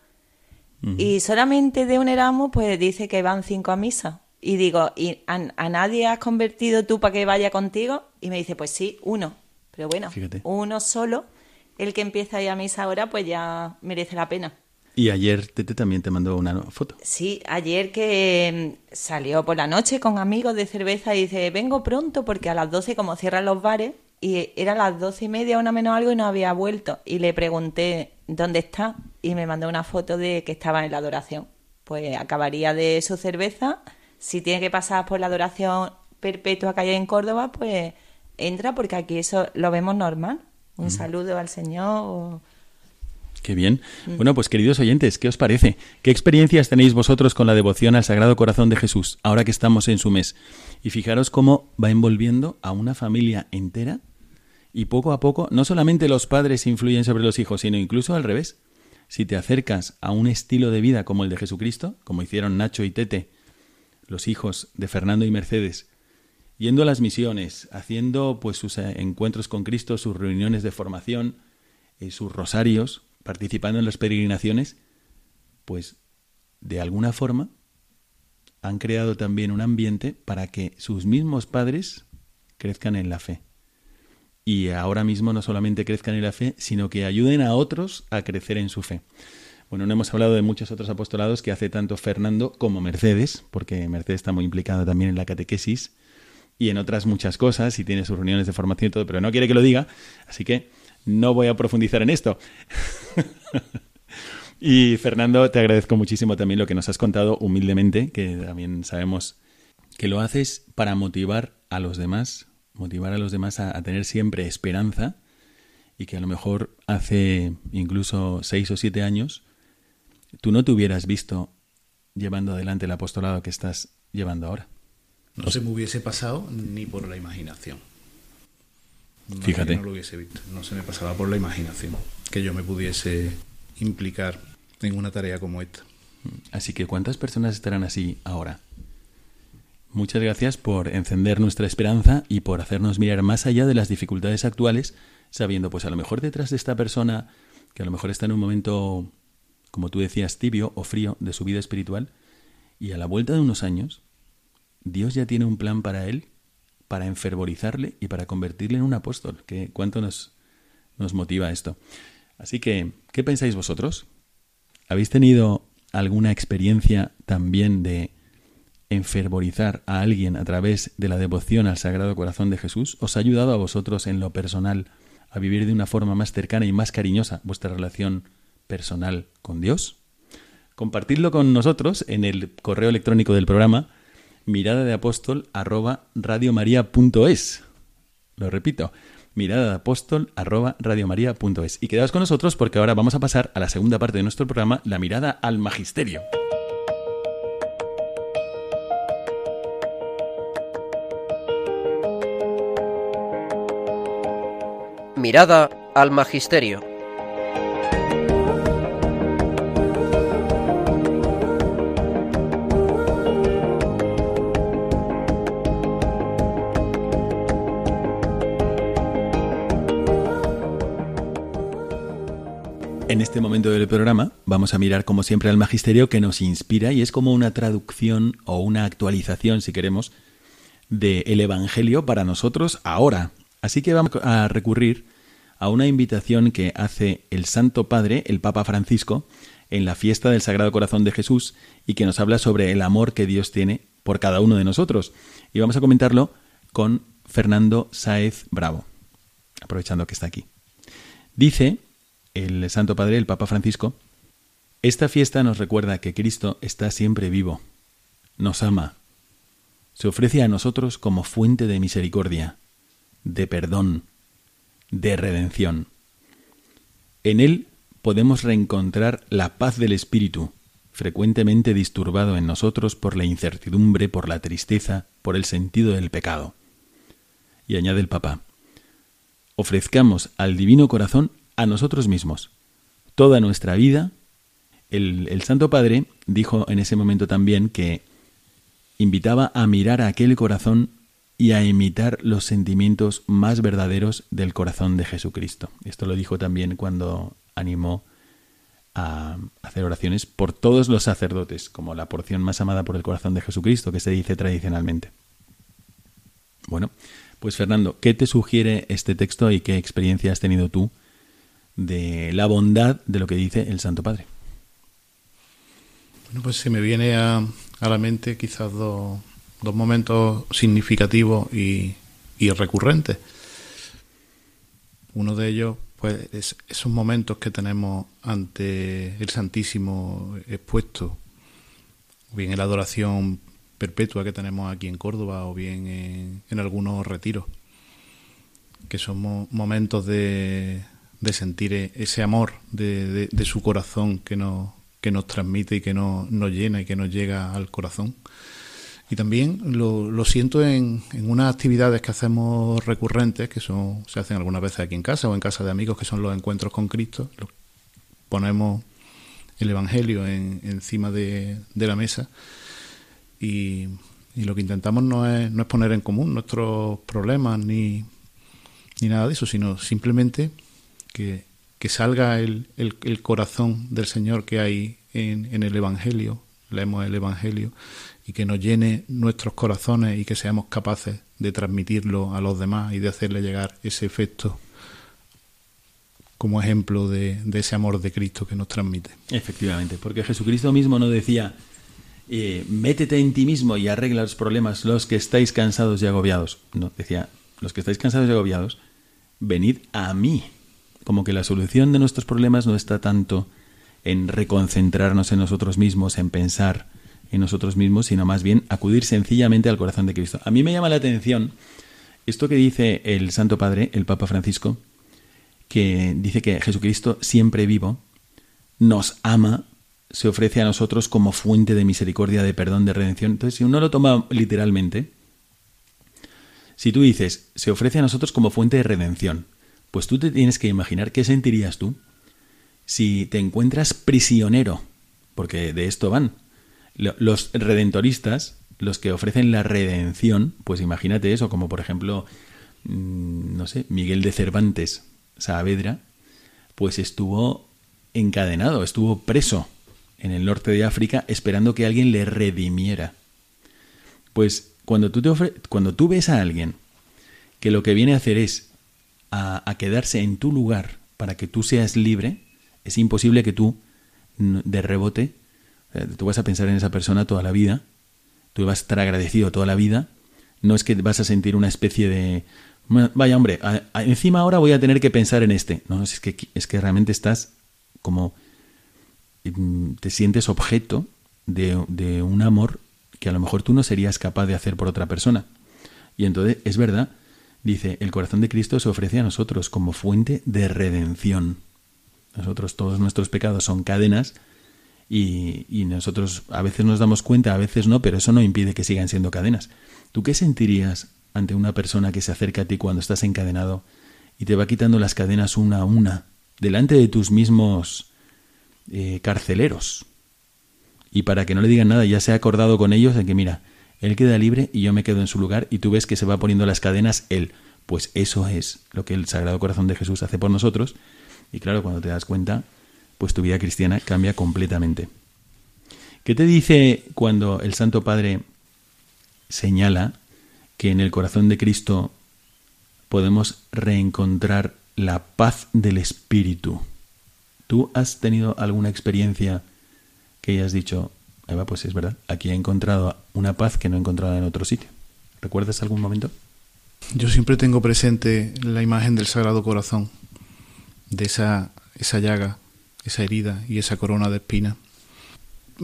Y solamente de un Erasmus, pues dice que van cinco a misa. Y digo, ¿y a, nadie has convertido tú para que vaya contigo? Y me dice, pues sí, uno. Pero bueno, uno solo, el que empieza a ir a misa ahora, pues ya merece la pena. Y ayer Tete también te mandó una foto. Sí, ayer que mm, salió por la noche con amigos de cerveza y dice, vengo pronto porque a las 12 como cierran los bares, y era las doce y media, una menos algo, y no había vuelto. Y le pregunté dónde está y me mandó una foto de que estaba en la adoración. Pues acabaría de su cerveza. Si tiene que pasar por la adoración perpetua que hay en Córdoba, pues entra porque aquí eso lo vemos normal. Un saludo al Señor. Qué bien. Mm. Bueno, pues queridos oyentes, ¿qué os parece? ¿Qué experiencias tenéis vosotros con la devoción al Sagrado Corazón de Jesús ahora que estamos en su mes? Y fijaros cómo va envolviendo a una familia entera y poco a poco, no solamente los padres influyen sobre los hijos, sino incluso al revés. Si te acercas a un estilo de vida como el de Jesucristo, como hicieron Nacho y Tete, los hijos de Fernando y Mercedes, yendo a las misiones, haciendo pues sus eh, encuentros con Cristo, sus reuniones de formación, eh, sus rosarios, participando en las peregrinaciones, pues de alguna forma han creado también un ambiente para que sus mismos padres crezcan en la fe y ahora mismo no solamente crezcan en la fe, sino que ayuden a otros a crecer en su fe. Bueno, no hemos hablado de muchos otros apostolados que hace tanto Fernando como Mercedes, porque Mercedes está muy implicada también en la catequesis y en otras muchas cosas y tiene sus reuniones de formación y todo, pero no quiere que lo diga, así que no voy a profundizar en esto. y Fernando, te agradezco muchísimo también lo que nos has contado humildemente, que también sabemos que lo haces para motivar a los demás motivar a los demás a, tener siempre esperanza y que a lo mejor hace incluso seis o siete años tú no te hubieras visto llevando adelante el apostolado que estás llevando ahora. No se me hubiese pasado ni por la imaginación. Fíjate. No lo hubiese visto. No se me pasaba por la imaginación que yo me pudiese implicar en una tarea como esta. Así que, ¿cuántas personas estarán así ahora? Muchas gracias por encender nuestra esperanza y por hacernos mirar más allá de las dificultades actuales, sabiendo pues a lo mejor detrás de esta persona, que a lo mejor está en un momento, como tú decías, tibio o frío de su vida espiritual, y a la vuelta de unos años, Dios ya tiene un plan para él, para enfervorizarle y para convertirle en un apóstol. que ¿Cuánto nos, nos motiva esto? Así que, ¿qué pensáis vosotros? ¿Habéis tenido alguna experiencia también de enfervorizar a alguien a través de la devoción al Sagrado Corazón de Jesús os ha ayudado a vosotros en lo personal a vivir de una forma más cercana y más cariñosa vuestra relación personal con Dios? Compartidlo con nosotros en el correo electrónico del programa mirada de apóstol arroba radiomaria.es. Lo repito, mirada de apóstol arroba radiomaria.es. Y quedaos con nosotros porque ahora vamos a pasar a la segunda parte de nuestro programa, la mirada al magisterio. Mirada al Magisterio. En este momento del programa vamos a mirar como siempre al magisterio que nos inspira y es como una traducción o una actualización, si queremos, del Evangelio para nosotros ahora, Así que vamos a recurrir a una invitación que hace el Santo Padre, el Papa Francisco, en la fiesta del Sagrado Corazón de Jesús y que nos habla sobre el amor que Dios tiene por cada uno de nosotros. Y vamos a comentarlo con Fernando Sáez Bravo, aprovechando que está aquí. Dice el Santo Padre, el Papa Francisco, esta fiesta nos recuerda que Cristo está siempre vivo, nos ama, se ofrece a nosotros como fuente de misericordia, de perdón, de redención. En Él podemos reencontrar la paz del Espíritu, frecuentemente disturbado en nosotros por la incertidumbre, por la tristeza, por el sentido del pecado. Y añade el Papa, ofrezcamos al Divino Corazón a nosotros mismos, toda nuestra vida. El, el Santo Padre dijo en ese momento también que invitaba a mirar a aquel corazón y a imitar los sentimientos más verdaderos del corazón de Jesucristo. Esto lo dijo también cuando animó a hacer oraciones por todos los sacerdotes, como la porción más amada por el corazón de Jesucristo, que se dice tradicionalmente. Bueno, pues Fernando, ¿qué te sugiere este texto y qué experiencia has tenido tú de la bondad de lo que dice el Santo Padre? Bueno, pues se me viene a, a la mente quizás dos, dos momentos significativos y, recurrentes. Uno de ellos, pues, es esos momentos que tenemos ante el Santísimo expuesto, o bien en la adoración perpetua que tenemos aquí en Córdoba, o bien en, algunos retiros, que son momentos de, sentir ese amor de su corazón que nos que nos transmite y que nos, nos llena y que nos llega al corazón. Y también lo, lo siento en, en, unas actividades que hacemos recurrentes, que son se hacen algunas veces aquí en casa o en casa de amigos, que son los encuentros con Cristo. Ponemos el Evangelio en, encima de, de, la mesa y, lo que intentamos no es, no es poner en común nuestros problemas ni, ni nada de eso, sino simplemente que que salga el, el, el, corazón del Señor que hay en, en, el Evangelio, leemos el Evangelio, y que nos llene nuestros corazones y que seamos capaces de transmitirlo a los demás y de hacerle llegar ese efecto como ejemplo de, ese amor de Cristo que nos transmite. Efectivamente, porque Jesucristo mismo no decía, eh, métete en ti mismo y arregla los problemas los que estáis cansados y agobiados. No, decía, los que estáis cansados y agobiados, venid a mí como que la solución de nuestros problemas no está tanto en reconcentrarnos en nosotros mismos, en pensar en nosotros mismos, sino más bien acudir sencillamente al corazón de Cristo. A mí me llama la atención esto que dice el Santo Padre, el Papa Francisco, que dice que Jesucristo, siempre vivo, nos ama, se ofrece a nosotros como fuente de misericordia, de perdón, de redención. Entonces, si uno lo toma literalmente, si tú dices, se ofrece a nosotros como fuente de redención, pues tú te tienes que imaginar qué sentirías tú si te encuentras prisionero, porque de esto van. Los redentoristas, los que ofrecen la redención, pues imagínate eso, como por ejemplo, mm, no sé, Miguel de Cervantes Saavedra, pues estuvo encadenado, estuvo preso en el norte de África esperando que alguien le redimiera. Pues cuando tú, te ofre cuando tú ves a alguien que lo que viene a hacer es a, a, quedarse en tu lugar para que tú seas libre, es imposible que tú de rebote, tú vas a pensar en esa persona toda la vida, tú vas a estar agradecido toda la vida, no es que vas a sentir una especie de, vaya hombre, encima ahora voy a tener que pensar en este, no, es que, es que realmente estás como, mm, te sientes objeto de, de un amor que a lo mejor tú no serías capaz de hacer por otra persona. Y entonces es verdad, Dice, el corazón de Cristo se ofrece a nosotros como fuente de redención. Nosotros, todos nuestros pecados son cadenas y, y, nosotros a veces nos damos cuenta, a veces no, pero eso no impide que sigan siendo cadenas. ¿Tú qué sentirías ante una persona que se acerca a ti cuando estás encadenado y te va quitando las cadenas una a una, delante de tus mismos eh, carceleros? Y para que no le digan nada, ya se ha acordado con ellos de que, mira, él queda libre y yo me quedo en su lugar y tú ves que se va poniendo las cadenas él. Pues eso es lo que el Sagrado Corazón de Jesús hace por nosotros. Y claro, cuando te das cuenta, pues tu vida cristiana cambia completamente. ¿Qué te dice cuando el Santo Padre señala que en el corazón de Cristo podemos reencontrar la paz del espíritu. ¿Tú has tenido alguna experiencia que hayas dicho, Eva, pues es verdad, aquí he encontrado una paz que no he encontrado en otro sitio? ¿Recuerdas algún momento? Yo siempre tengo presente la imagen del Sagrado Corazón, de esa, esa llaga, esa herida y esa corona de espinas.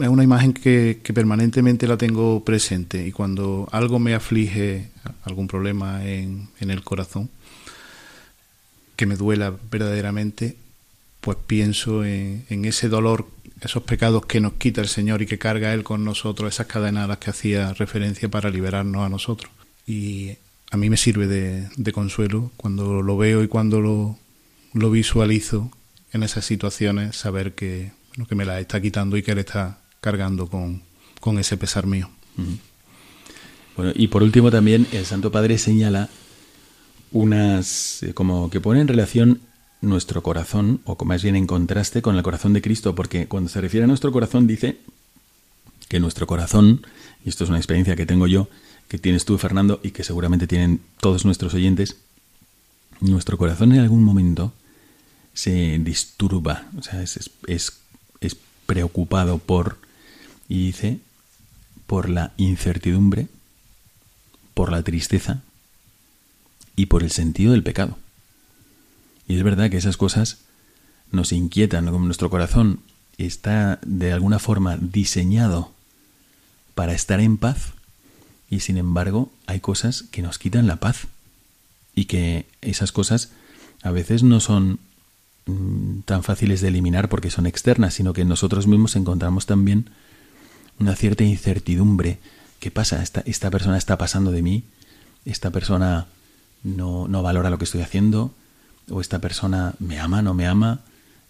Es una imagen que, permanentemente la tengo presente y cuando algo me aflige, algún problema en, el corazón, que me duela verdaderamente, pues pienso en, ese dolor, esos pecados que nos quita el Señor y que carga Él con nosotros, esas cadenas a las que hacía referencia para liberarnos a nosotros. Y a mí me sirve de, consuelo cuando lo veo y cuando lo, visualizo en esas situaciones, saber que, bueno, que me la está quitando y que Él está cargando con, con ese pesar mío. Bueno, y por último también el Santo Padre señala unas, eh, como que pone en relación nuestro corazón, o más bien en contraste con el corazón de Cristo, porque cuando se refiere a nuestro corazón dice que nuestro corazón, y esto es una experiencia que tengo yo, que tienes tú, Fernando, y que seguramente tienen todos nuestros oyentes, nuestro corazón en algún momento se disturba, o sea, es, es, es preocupado por, y dice, por la incertidumbre, por la tristeza y por el sentido del pecado. Y es verdad que esas cosas nos inquietan, nuestro corazón está de alguna forma diseñado para estar en paz y sin embargo hay cosas que nos quitan la paz y que esas cosas a veces no son tan fáciles de eliminar porque son externas, sino que nosotros mismos encontramos también una cierta incertidumbre. ¿Qué pasa? Esta, esta persona está pasando de mí, esta persona no, no valora lo que estoy haciendo, o esta persona me ama, no me ama,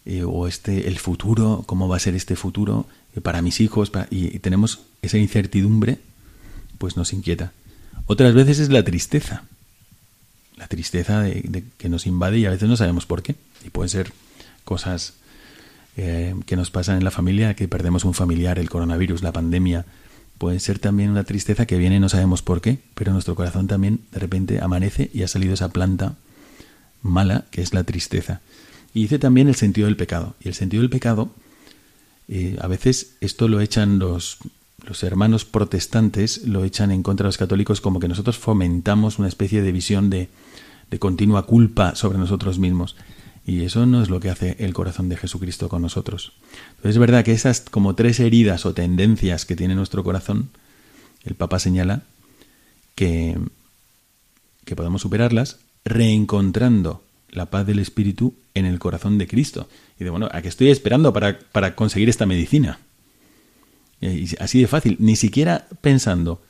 eh, o este el futuro, cómo va a ser este futuro eh, para mis hijos, y, y, tenemos esa incertidumbre, pues nos inquieta. Otras veces es la tristeza, la tristeza de, de que nos invade y a veces no sabemos por qué, y pueden ser cosas eh, que nos pasan en la familia, que perdemos un familiar, el coronavirus, la pandemia, puede ser también una tristeza que viene no sabemos por qué, pero nuestro corazón también de repente amanece y ha salido esa planta mala que es la tristeza. Y dice también el sentido del pecado. Y el sentido del pecado, eh, a veces esto lo echan los, los hermanos protestantes, lo echan en contra de los católicos como que nosotros fomentamos una especie de visión de, de continua culpa sobre nosotros mismos. Y eso no es lo que hace el corazón de Jesucristo con nosotros. Entonces es verdad que esas como tres heridas o tendencias que tiene nuestro corazón, el Papa señala que, que podemos superarlas reencontrando la paz del Espíritu en el corazón de Cristo. Y de bueno, ¿a qué estoy esperando para, para conseguir esta medicina? Y así de fácil, ni siquiera pensando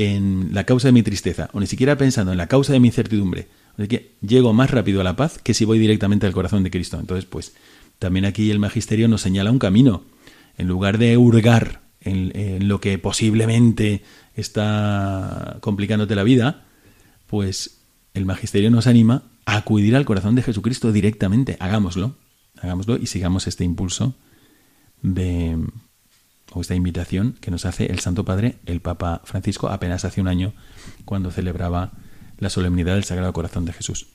en la causa de mi tristeza, o ni siquiera pensando en la causa de mi incertidumbre, de que llego más rápido a la paz que si voy directamente al corazón de Cristo. Entonces, pues, también aquí el magisterio nos señala un camino. En lugar de hurgar en, en lo que posiblemente está complicándote la vida, pues el magisterio nos anima a acudir al corazón de Jesucristo directamente. Hagámoslo, hagámoslo y sigamos este impulso de o esta invitación que nos hace el Santo Padre, el Papa Francisco, apenas hace un año cuando celebraba la solemnidad del Sagrado Corazón de Jesús.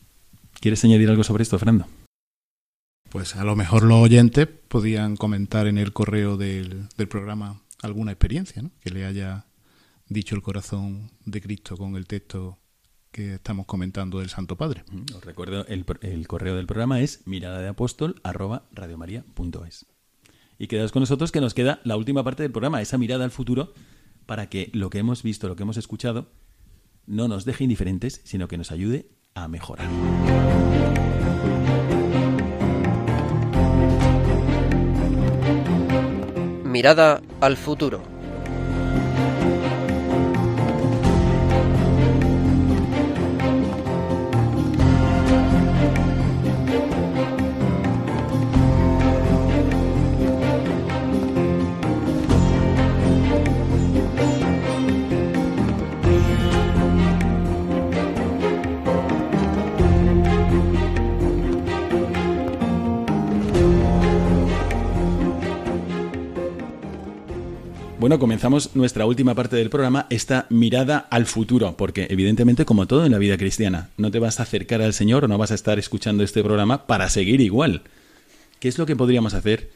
¿Quieres añadir algo sobre esto, Fernando? Pues a lo mejor los oyentes podían comentar en el correo del, del programa alguna experiencia ¿no? que le haya dicho el corazón de Cristo con el texto que estamos comentando del Santo Padre. Os recuerdo, el, el correo del programa es mirada de apóstol arroba radiomaria.es. Y quedaos con nosotros que nos queda la última parte del programa, esa mirada al futuro, para que lo que hemos visto, lo que hemos escuchado, no nos deje indiferentes, sino que nos ayude a mejorar. Mirada al futuro. Bueno, comenzamos nuestra última parte del programa, esta mirada al futuro, porque evidentemente como todo en la vida cristiana, no te vas a acercar al Señor o no vas a estar escuchando este programa para seguir igual. ¿Qué es lo que podríamos hacer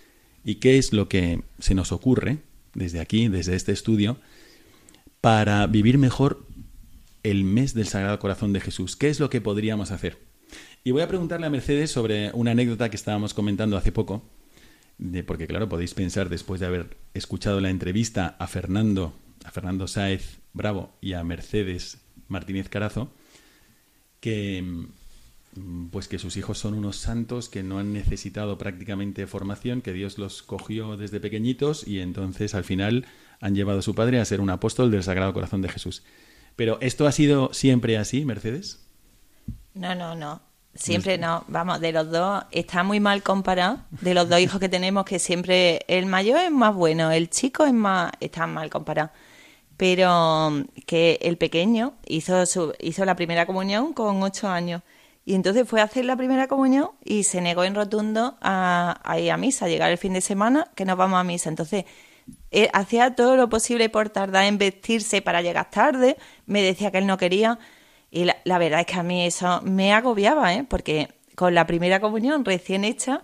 y qué es lo que se nos ocurre desde aquí, desde este estudio, para vivir mejor el mes del Sagrado Corazón de Jesús? ¿Qué es lo que podríamos hacer? Y voy a preguntarle a Mercedes sobre una anécdota que estábamos comentando hace poco porque claro, podéis pensar después de haber escuchado la entrevista a Fernando, a Fernando Sáez Bravo y a Mercedes Martínez Carazo, que mm, pues que sus hijos son unos santos que no han necesitado prácticamente formación, que Dios los cogió desde pequeñitos y entonces al final han llevado a su padre a ser un apóstol del Sagrado Corazón de Jesús. Pero ¿esto ha sido siempre así, Mercedes? No, no, no. Siempre no, vamos, de los dos está muy mal comparado, de los dos hijos que tenemos, que siempre el mayor es más bueno, el chico es más, está mal comparado. Pero mm, que el pequeño hizo, su, hizo la primera comunión con ocho años. Y entonces fue a hacer la primera comunión y se negó en rotundo a, ir a misa, a llegar el fin de semana, que nos vamos a misa. Entonces, eh, hacía todo lo posible por tardar en vestirse para llegar tarde, me decía que él no quería. Y la, verdad es que a mí eso me agobiaba, ¿eh? porque con la primera comunión recién hecha,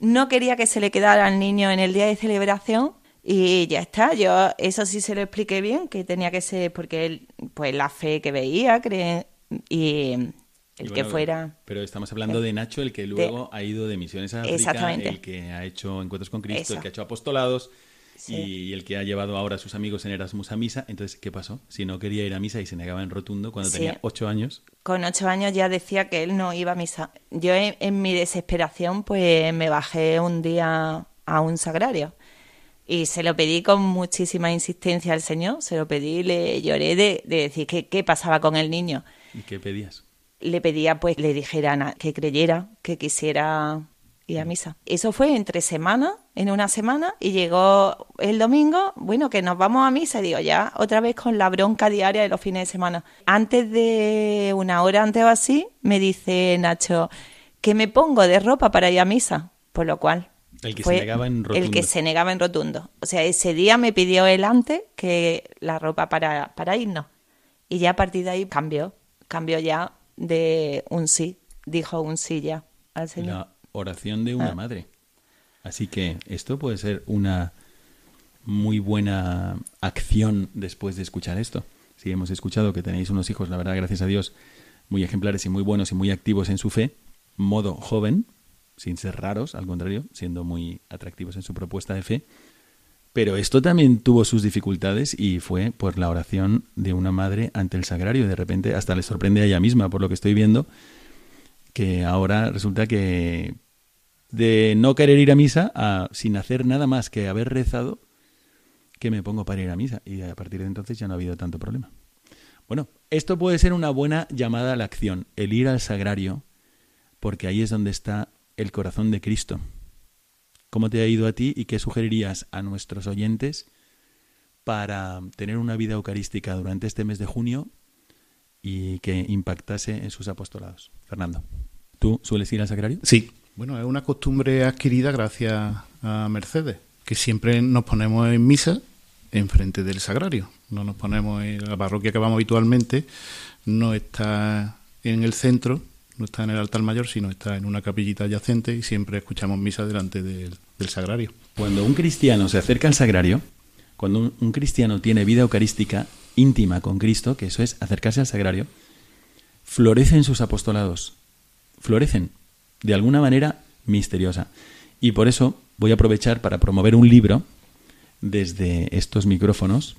no quería que se le quedara al niño en el día de celebración y ya está. Yo eso sí se lo expliqué bien, que tenía que ser porque él, pues la fe que veía, cree, y el que fuera. Pero estamos hablando de Nacho, el que luego ha ido de misiones a África, el que ha hecho encuentros con Cristo, el que ha hecho apostolados y el que ha llevado ahora a sus amigos en Erasmus a misa. Entonces, ¿qué pasó? Si no quería ir a misa y se negaba en rotundo cuando tenía ocho años. Con ocho años ya decía que él no iba a misa. Yo en, mi desesperación pues me bajé un día a un sagrario y se lo pedí con muchísima insistencia al Señor, se lo pedí, le lloré de, decir que, qué pasaba con el niño. ¿Y qué pedías? Le pedía pues le dijera que creyera, que quisiera y a misa. Eso fue entre semanas, en una semana, y llegó el domingo, bueno, que nos vamos a misa, y digo, ya, otra vez con la bronca diaria de los fines de semana. Antes de una hora antes o así, me dice Nacho, que me pongo de ropa para ir a misa, por lo cual... El que se negaba en rotundo. El que se negaba en rotundo. O sea, ese día me pidió él antes que la ropa para, para irnos. Y ya a partir de ahí cambió. Cambió ya de un sí. Dijo un sí ya al Señor oración de una ah. madre. Así que esto puede ser una muy buena acción después de escuchar esto. Si hemos escuchado que tenéis unos hijos, la verdad, gracias a Dios, muy ejemplares y muy buenos y muy activos en su fe, modo joven, sin ser raros, al contrario, siendo muy atractivos en su propuesta de fe. Pero esto también tuvo sus dificultades y fue por la oración de una madre ante el sagrario. De repente hasta le sorprende a ella misma, por lo que estoy viendo, que ahora resulta que de no querer ir a misa a sin hacer nada más que haber rezado que me pongo para ir a misa y a partir de entonces ya no ha habido tanto problema. Bueno, esto puede ser una buena llamada a la acción, el ir al sagrario, porque ahí es donde está el corazón de Cristo. ¿Cómo te ha ido a ti y qué sugerirías a nuestros oyentes para tener una vida eucarística durante este mes de junio y que impactase en sus apostolados? Fernando, ¿tú sueles ir al sagrario? Sí, bueno, es una costumbre adquirida gracias a Mercedes, que siempre nos ponemos en misa enfrente del sagrario. No nos ponemos en la parroquia que vamos habitualmente, no está en el centro, no está en el altar mayor, sino está en una capillita adyacente y siempre escuchamos misa delante del, sagrario. Cuando un cristiano se acerca al sagrario, cuando un, un, cristiano tiene vida eucarística íntima con Cristo, que eso es acercarse al sagrario, florecen sus apostolados, florecen de alguna manera misteriosa. Y por eso voy a aprovechar para promover un libro desde estos micrófonos,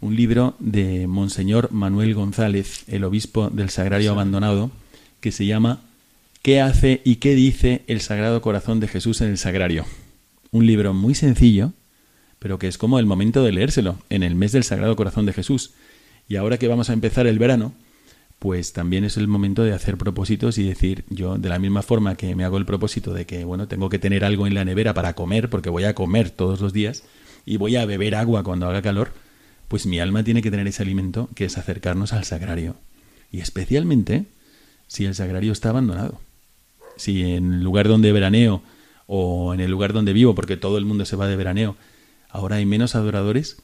un libro de Monseñor Manuel González, el obispo del Sagrario Abandonado, que se llama ¿Qué hace y qué dice el Sagrado Corazón de Jesús en el Sagrario? Un libro muy sencillo, pero que es como el momento de leérselo, en el mes del Sagrado Corazón de Jesús. Y ahora que vamos a empezar el verano, pues también es el momento de hacer propósitos y decir, yo de la misma forma que me hago el propósito de que, bueno, tengo que tener algo en la nevera para comer, porque voy a comer todos los días, y voy a beber agua cuando haga calor, pues mi alma tiene que tener ese alimento que es acercarnos al sagrario. Y especialmente si el sagrario está abandonado. Si en el lugar donde veraneo o en el lugar donde vivo, porque todo el mundo se va de veraneo, ahora hay menos adoradores,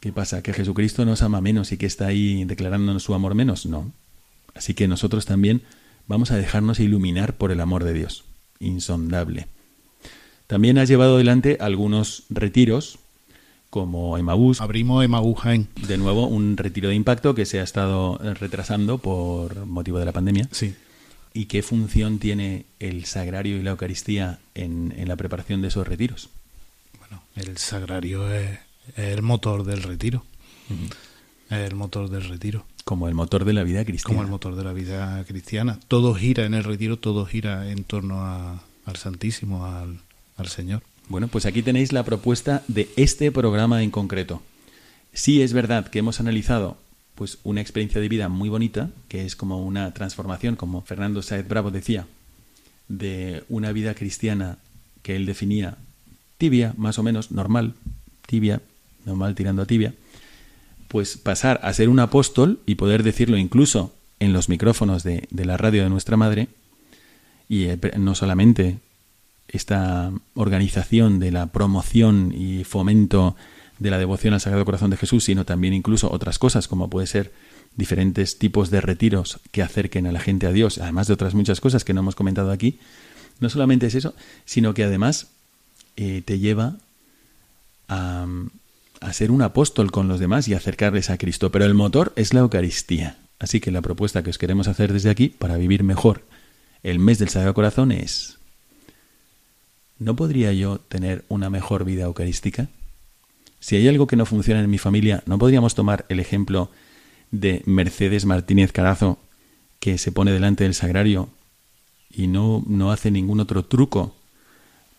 ¿Qué pasa? ¿Que Jesucristo nos ama menos y que está ahí declarándonos su amor menos? No. Así que nosotros también vamos a dejarnos iluminar por el amor de Dios, insondable. También has llevado adelante algunos retiros, como Emaús. Abrimos Emaús Jaén. De nuevo, un retiro de impacto que se ha estado retrasando por motivo de la pandemia. Sí. ¿Y qué función tiene el sagrario y la Eucaristía en, en la preparación de esos retiros? Bueno, el sagrario es, es el motor del retiro. Es el motor del retiro. Como el motor de la vida cristiana. Como el motor de la vida cristiana. Todo gira en el retiro, todo gira en torno a- al Santísimo, al, al Señor. Bueno, pues aquí tenéis la propuesta de este programa en concreto. Sí es verdad que hemos analizado pues una experiencia de vida muy bonita, que es como una transformación, como Fernando Saez Bravo decía, de una vida cristiana que él definía tibia, más o menos normal, tibia, normal tirando a tibia, pues pasar a ser un apóstol y poder decirlo incluso en los micrófonos de, la radio de nuestra madre, y eh, no solamente esta organización de la promoción y fomento de la devoción al Sagrado Corazón de Jesús, sino también incluso otras cosas, como puede ser diferentes tipos de retiros que acerquen a la gente a Dios, además de otras muchas cosas que no hemos comentado aquí. No solamente es eso, sino que además eh, te lleva a, a ser un apóstol con los demás y acercarles a Cristo. Pero el motor es la Eucaristía. Así que la propuesta que os queremos hacer desde aquí para vivir mejor el mes del Sagrado Corazón es ¿no podría yo tener una mejor vida eucarística? Si hay algo que no funciona en mi familia, ¿no podríamos tomar el ejemplo de Mercedes Martínez Carazo, que se pone delante del sagrario y no, no hace ningún otro truco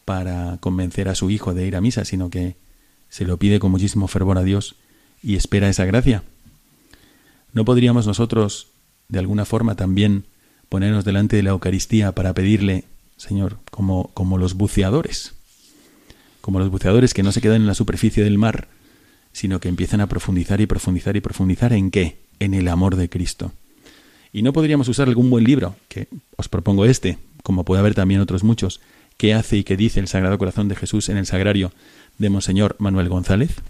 para convencer a su hijo de ir a misa, sino que se lo pide con muchísimo fervor a Dios y espera esa gracia? ¿No podríamos nosotros, de alguna forma, también ponernos delante de la Eucaristía para pedirle Señor, como, como los buceadores, como los buceadores que no se quedan en la superficie del mar, sino que empiezan a profundizar y profundizar y profundizar en qué? En el amor de Cristo. Y no podríamos usar algún buen libro, que os propongo este, como puede haber también otros muchos, que hace y que dice el Sagrado Corazón de Jesús en el Sagrario de Monseñor Manuel González.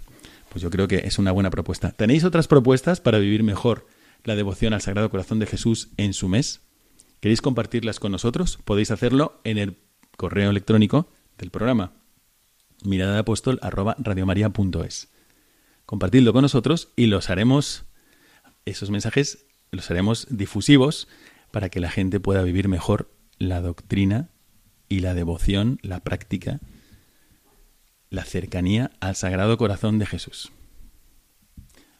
Pues yo creo que es una buena propuesta. ¿Tenéis otras propuestas para vivir mejor la devoción al Sagrado Corazón de Jesús en su mes? ¿Queréis compartirlas con nosotros? Podéis hacerlo en el correo electrónico del programa mirada de apóstol arroba radiomaria.es. Compartidlo con nosotros y los haremos, esos mensajes los haremos difusivos para que la gente pueda vivir mejor la doctrina y la devoción, la práctica, la cercanía al Sagrado Corazón de Jesús.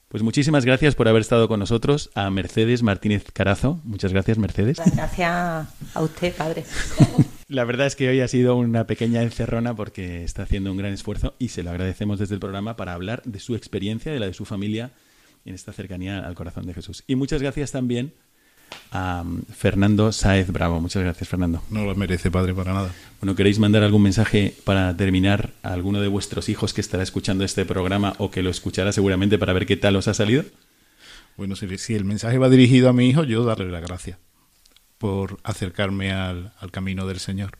Pues muchísimas gracias por haber estado con nosotros a Mercedes Martínez Carazo. Muchas gracias, Mercedes. Gracias a usted, padre. La verdad es que hoy ha sido una pequeña encerrona porque está haciendo un gran esfuerzo y se lo agradecemos desde el programa para hablar de su experiencia, de la de su familia en esta cercanía al corazón de Jesús. Y muchas gracias también a Fernando Sáez Bravo. Muchas gracias, Fernando. No lo merece, padre, para nada. Bueno, ¿queréis mandar algún mensaje para terminar a alguno de vuestros hijos que estará escuchando este programa o que lo escuchará seguramente para ver qué tal os ha salido? Bueno, si, si el mensaje va dirigido a mi hijo, yo darle la gracia por acercarme al, al camino del Señor.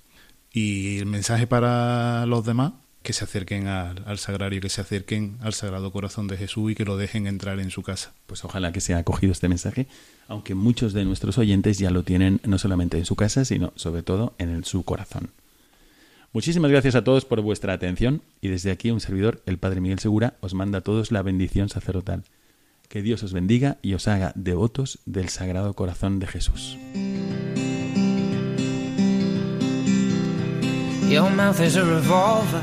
Y el mensaje para los demás, que se acerquen al, al, sagrario, que se acerquen al Sagrado Corazón de Jesús y que lo dejen entrar en su casa. Pues ojalá que se haya acogido este mensaje, aunque muchos de nuestros oyentes ya lo tienen no solamente en su casa, sino sobre todo en el, su corazón. Muchísimas gracias a todos por vuestra atención y desde aquí un servidor, el Padre Miguel Segura, os manda a todos la bendición sacerdotal. Que Dios os bendiga y os haga devotos del Sagrado Corazón de Jesús. Your mouth is a revolver,